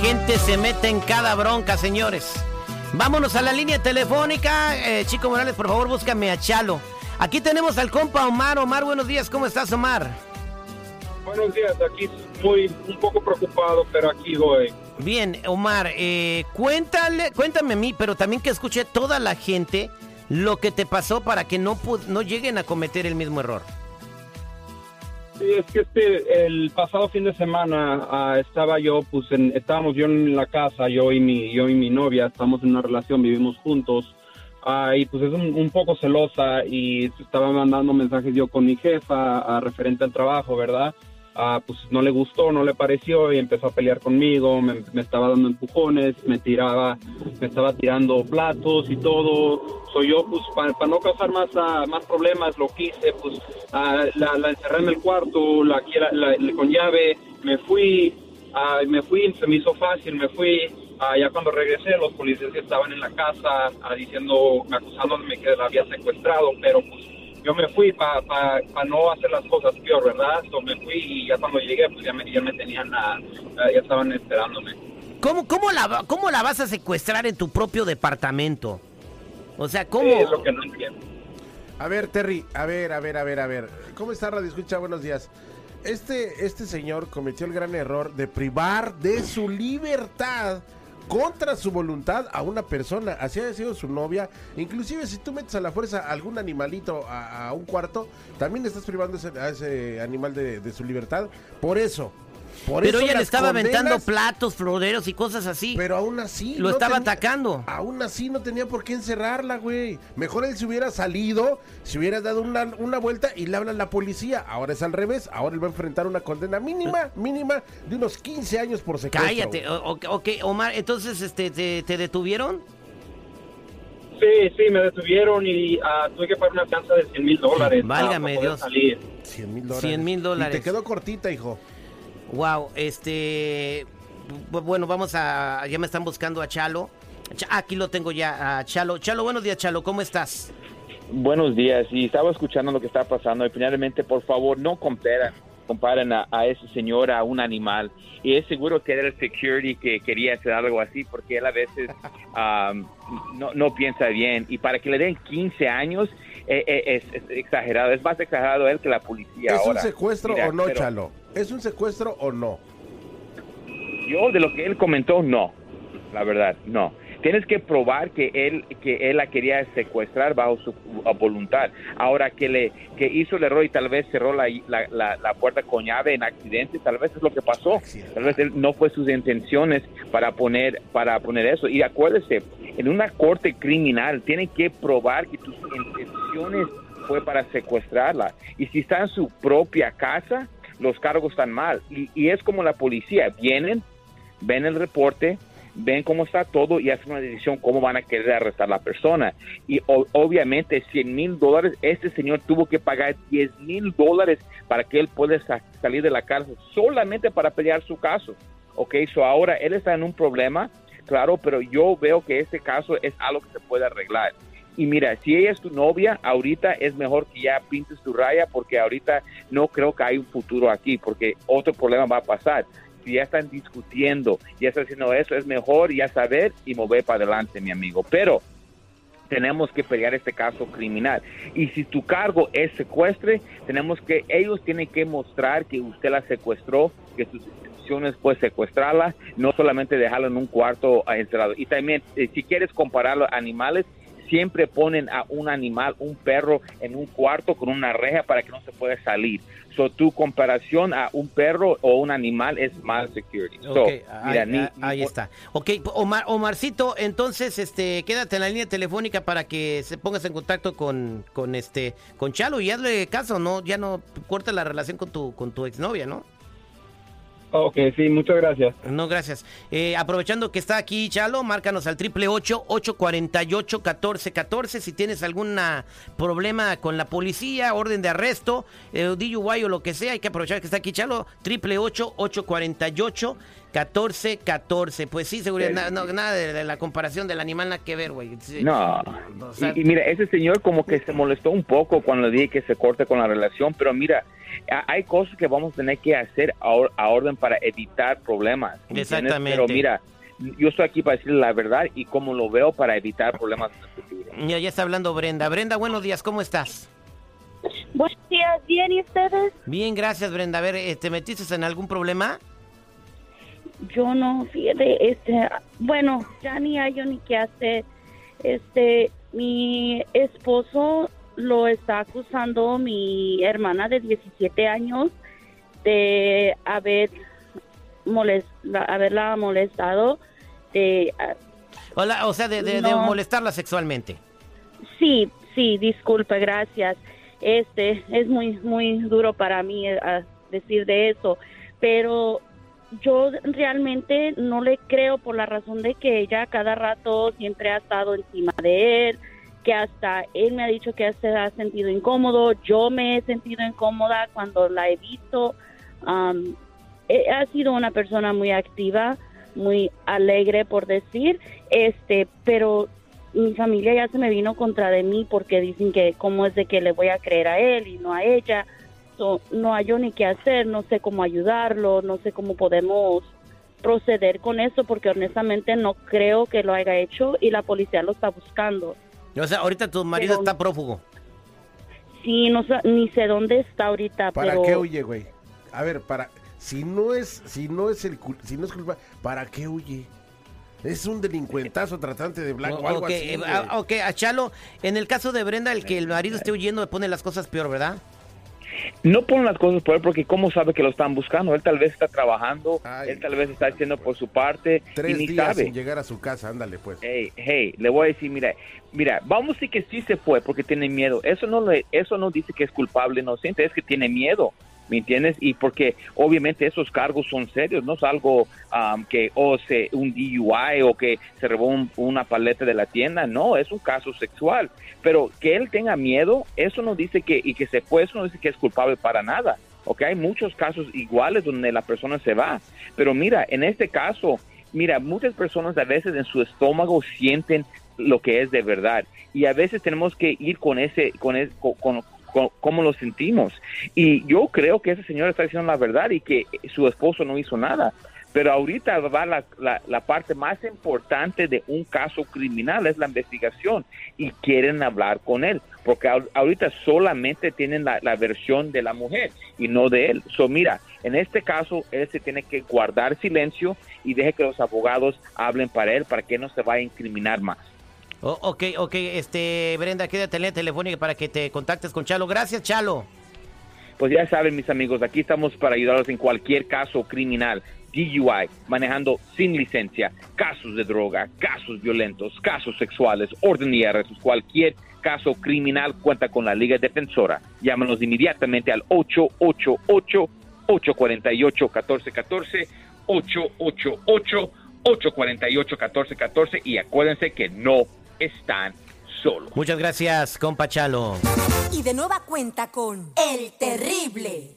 gente se mete en cada bronca, señores. Vámonos a la línea telefónica. Eh, Chico Morales, por favor, búscame a Chalo. Aquí tenemos al compa Omar. Omar, buenos días. ¿Cómo estás, Omar? Buenos días. Aquí muy un poco preocupado, pero aquí voy. Bien, Omar, eh, cuéntale, cuéntame a mí, pero también que escuche toda la gente lo que te pasó para que no, no lleguen a cometer el mismo error. Sí, es que este, el pasado fin de semana ah, estaba yo, pues estábamos yo en la casa, yo y mi, yo y mi novia, estamos en una relación, vivimos juntos, ah, y pues es un, poco celosa y estaba mandando mensajes yo con mi jefa ah, referente al trabajo, ¿verdad? Pues no le gustó, no le pareció y empezó a pelear conmigo, me, estaba dando empujones, me tiraba, me estaba tirando platos y todo. Soy yo, pues para no causar más, más problemas, lo quise, pues la, la, encerré en el cuarto, la, con llave, me fui, me fui, se me hizo fácil, me fui. ya cuando regresé, los policías estaban en la casa diciendo, acusándome que la había secuestrado, pero pues yo me fui para no hacer las cosas peor, ¿verdad? Entonces me fui y ya cuando llegué, pues ya me, ya me tenían, ya estaban esperándome. ¿Cómo, cómo, la, ¿Cómo la vas a secuestrar en tu propio departamento? O sea, ¿cómo? es lo que no entiendo. A ver, Terry, a ver, a ver, a ver, a ver. ¿Cómo está Radio Escucha? Buenos días. Este, este señor cometió el gran error de privar de su libertad contra su voluntad a una persona, así ha sido su novia. Inclusive si tú metes a la fuerza algún animalito a, un cuarto, también estás privando a ese animal de su libertad. Por eso, pero ella le estaba aventando platos, floreros y cosas así. Pero aún así. Lo estaba atacando. Aún así no tenía por qué encerrarla, güey. Mejor él se hubiera salido, se hubiera dado una, una vuelta y le habla a la policía. Ahora es al revés. Ahora él va a enfrentar una condena mínima, mínima de unos 15 años por secuestro. Cállate. ok, Omar, entonces, este, ¿te, detuvieron? Sí, sí, me detuvieron y uh, tuve que pagar una fianza de 100 mil dólares. Válgame Dios. 100 mil dólares. 100 mil dólares. Y te quedó cortita, hijo. Wow, este. Bueno, vamos a. Ya me están buscando a Chalo. Aquí lo tengo ya, a Chalo. Chalo, buenos días, Chalo, ¿cómo estás? Buenos días, y estaba escuchando lo que está pasando. Y finalmente, por favor, no comparen, comparen a, ese señor a un animal. Y es seguro que era el security que quería hacer algo así, porque él a veces no, no piensa bien. Y para que le den 15 años, eh, eh, es, exagerado. Es más exagerado él que la policía. ¿Es un secuestro o no, Chalo? ¿Es un secuestro o no? Yo, de lo que él comentó, no. La verdad, no. Tienes que probar que él que él la quería secuestrar bajo su voluntad. Ahora que le que hizo el error y tal vez cerró la, la, la, puerta con llave en accidente, tal vez es lo que pasó. Tal vez él no fue sus intenciones para poner para poner eso. Y acuérdese, en una corte criminal tienen que probar que tus intenciones fue para secuestrarla. Y si está en su propia casa, los cargos están mal. Y, y es como la policía, vienen, ven el reporte, ven cómo está todo y hacen una decisión cómo van a querer arrestar a la persona. Y obviamente 100 mil dólares, este señor tuvo que pagar 10 mil dólares para que él pueda salir de la cárcel solamente para pelear su caso. Ok, so ahora él está en un problema, claro, pero yo veo que este caso es algo que se puede arreglar. Y mira, si ella es tu novia, ahorita es mejor que ya pintes tu raya porque ahorita no creo que hay un futuro aquí porque otro problema va a pasar si ya están discutiendo, ya están haciendo eso, es mejor ya saber y mover para adelante, mi amigo. Pero tenemos que pelear este caso criminal. Y si tu cargo es secuestre, tenemos que, ellos tienen que mostrar que usted la secuestró, que sus intenciones fue secuestrarla, no solamente dejarla en un cuarto encerrado. Y también, eh, si quieres compararlo a animales, siempre ponen a un animal, un perro, en un cuarto con una reja para que no se pueda salir. So, tu comparación a un perro o un animal es más security. ahí, está. Ok, Omar, Omarcito, entonces, este, quédate en la línea telefónica para que se pongas en contacto con, con este, con Chalo y hazle caso, no, ya no corta la relación con tu, con tu exnovia, ¿no? Ok, sí, muchas gracias. No, gracias. Eh, aprovechando que está aquí Chalo, márcanos al triple ocho ocho cuarenta y ocho catorce catorce si tienes algún problema con la policía, orden de arresto, eh, DUI o lo que sea, hay que aprovechar que está aquí Chalo, triple ocho ocho cuarenta y ocho 14, 14. Pues sí, seguridad, nada de, la comparación del animal, nada que ver, güey. No. y, mira, ese señor como que se molestó un poco cuando le dije que se corte con la relación, pero mira, hay cosas que vamos a tener que hacer a, orden para evitar problemas. Exactamente. Pero mira, yo estoy aquí para decirle la verdad y cómo lo veo para evitar problemas en el futuro. Ya, ya está hablando Brenda. Brenda, buenos días, ¿cómo estás? Buenos días, bien, ¿y ustedes? Bien, gracias, Brenda. A ver, eh, ¿te metiste en algún problema? Yo no, fíjate, este, bueno, ya ni hay yo ni qué hacer. Este, mi esposo lo está acusando mi hermana de 17 años de haber molest, haberla molestado de Hola, o sea, de, de, molestarla sexualmente. Sí, sí, disculpe, gracias. Este es muy muy duro para mí eh, decir de eso, pero yo realmente no le creo por la razón de que ella cada rato siempre ha estado encima de él, que hasta él me ha dicho que se ha sentido incómodo, yo me he sentido incómoda cuando la he visto. E, ha sido una persona muy activa, muy alegre por decir, este, pero mi familia ya se me vino contra de mí porque dicen que cómo es de que le voy a creer a él y no a ella no hay ni qué hacer, no sé cómo ayudarlo, no sé cómo podemos proceder con eso porque honestamente no creo que lo haya hecho y la policía lo está buscando. O sea, ahorita tu marido está prófugo. Sí, no ni sé dónde está ahorita, ¿Para qué huye, güey? A ver, para si no es si no es el si no es culpa, ¿para qué huye? Es un delincuentazo tratante de blanco, algo así. Eh, ok, a Chalo, en el caso de Brenda, el que el marido esté huyendo le pone las cosas peor, ¿verdad? No ponen las cosas por él porque cómo sabe que lo están buscando. Él tal vez está trabajando, él tal vez está haciendo por su parte. Tres y ni días sin llegar a su casa, ándale pues. Hey, hey, le voy a decir, mira, mira, vamos a decir que sí se fue porque tiene miedo. Eso no le, eso no dice que es culpable, inocente, es que tiene miedo. ¿Me entiendes? Y porque obviamente esos cargos son serios, no es algo que o se un DUI o que se robó una paleta de la tienda, no, es un caso sexual. Pero que él tenga miedo, eso no dice que y que se fue, eso no dice que es culpable para nada. Ok, hay muchos casos iguales donde la persona se va. Pero mira, en este caso, mira, muchas personas a veces en su estómago sienten lo que es de verdad y a veces tenemos que ir con ese con, con, cómo lo sentimos. Y yo creo que ese señor está diciendo la verdad y que su esposo no hizo nada. Pero ahorita va la, la, parte más importante de un caso criminal, es la investigación, y quieren hablar con él, porque ahorita solamente tienen la, la versión de la mujer y no de él. So, mira, en este caso, él se tiene que guardar silencio y deje que los abogados hablen para él, para que no se vaya a incriminar más. Oh, ok, ok, este, Brenda, quédate en la telefónica para que te contactes con Chalo. Gracias, Chalo. Pues ya saben, mis amigos, aquí estamos para ayudarlos en cualquier caso criminal. DUI, manejando sin licencia, casos de droga, casos violentos, casos sexuales, orden y arrestos, cualquier caso criminal cuenta con la Liga Defensora. Llámanos inmediatamente al 888-848-1414, 888-848-1414 y acuérdense que no están solos. Muchas gracias, compa Chalo. Y de nueva cuenta con El Terrible.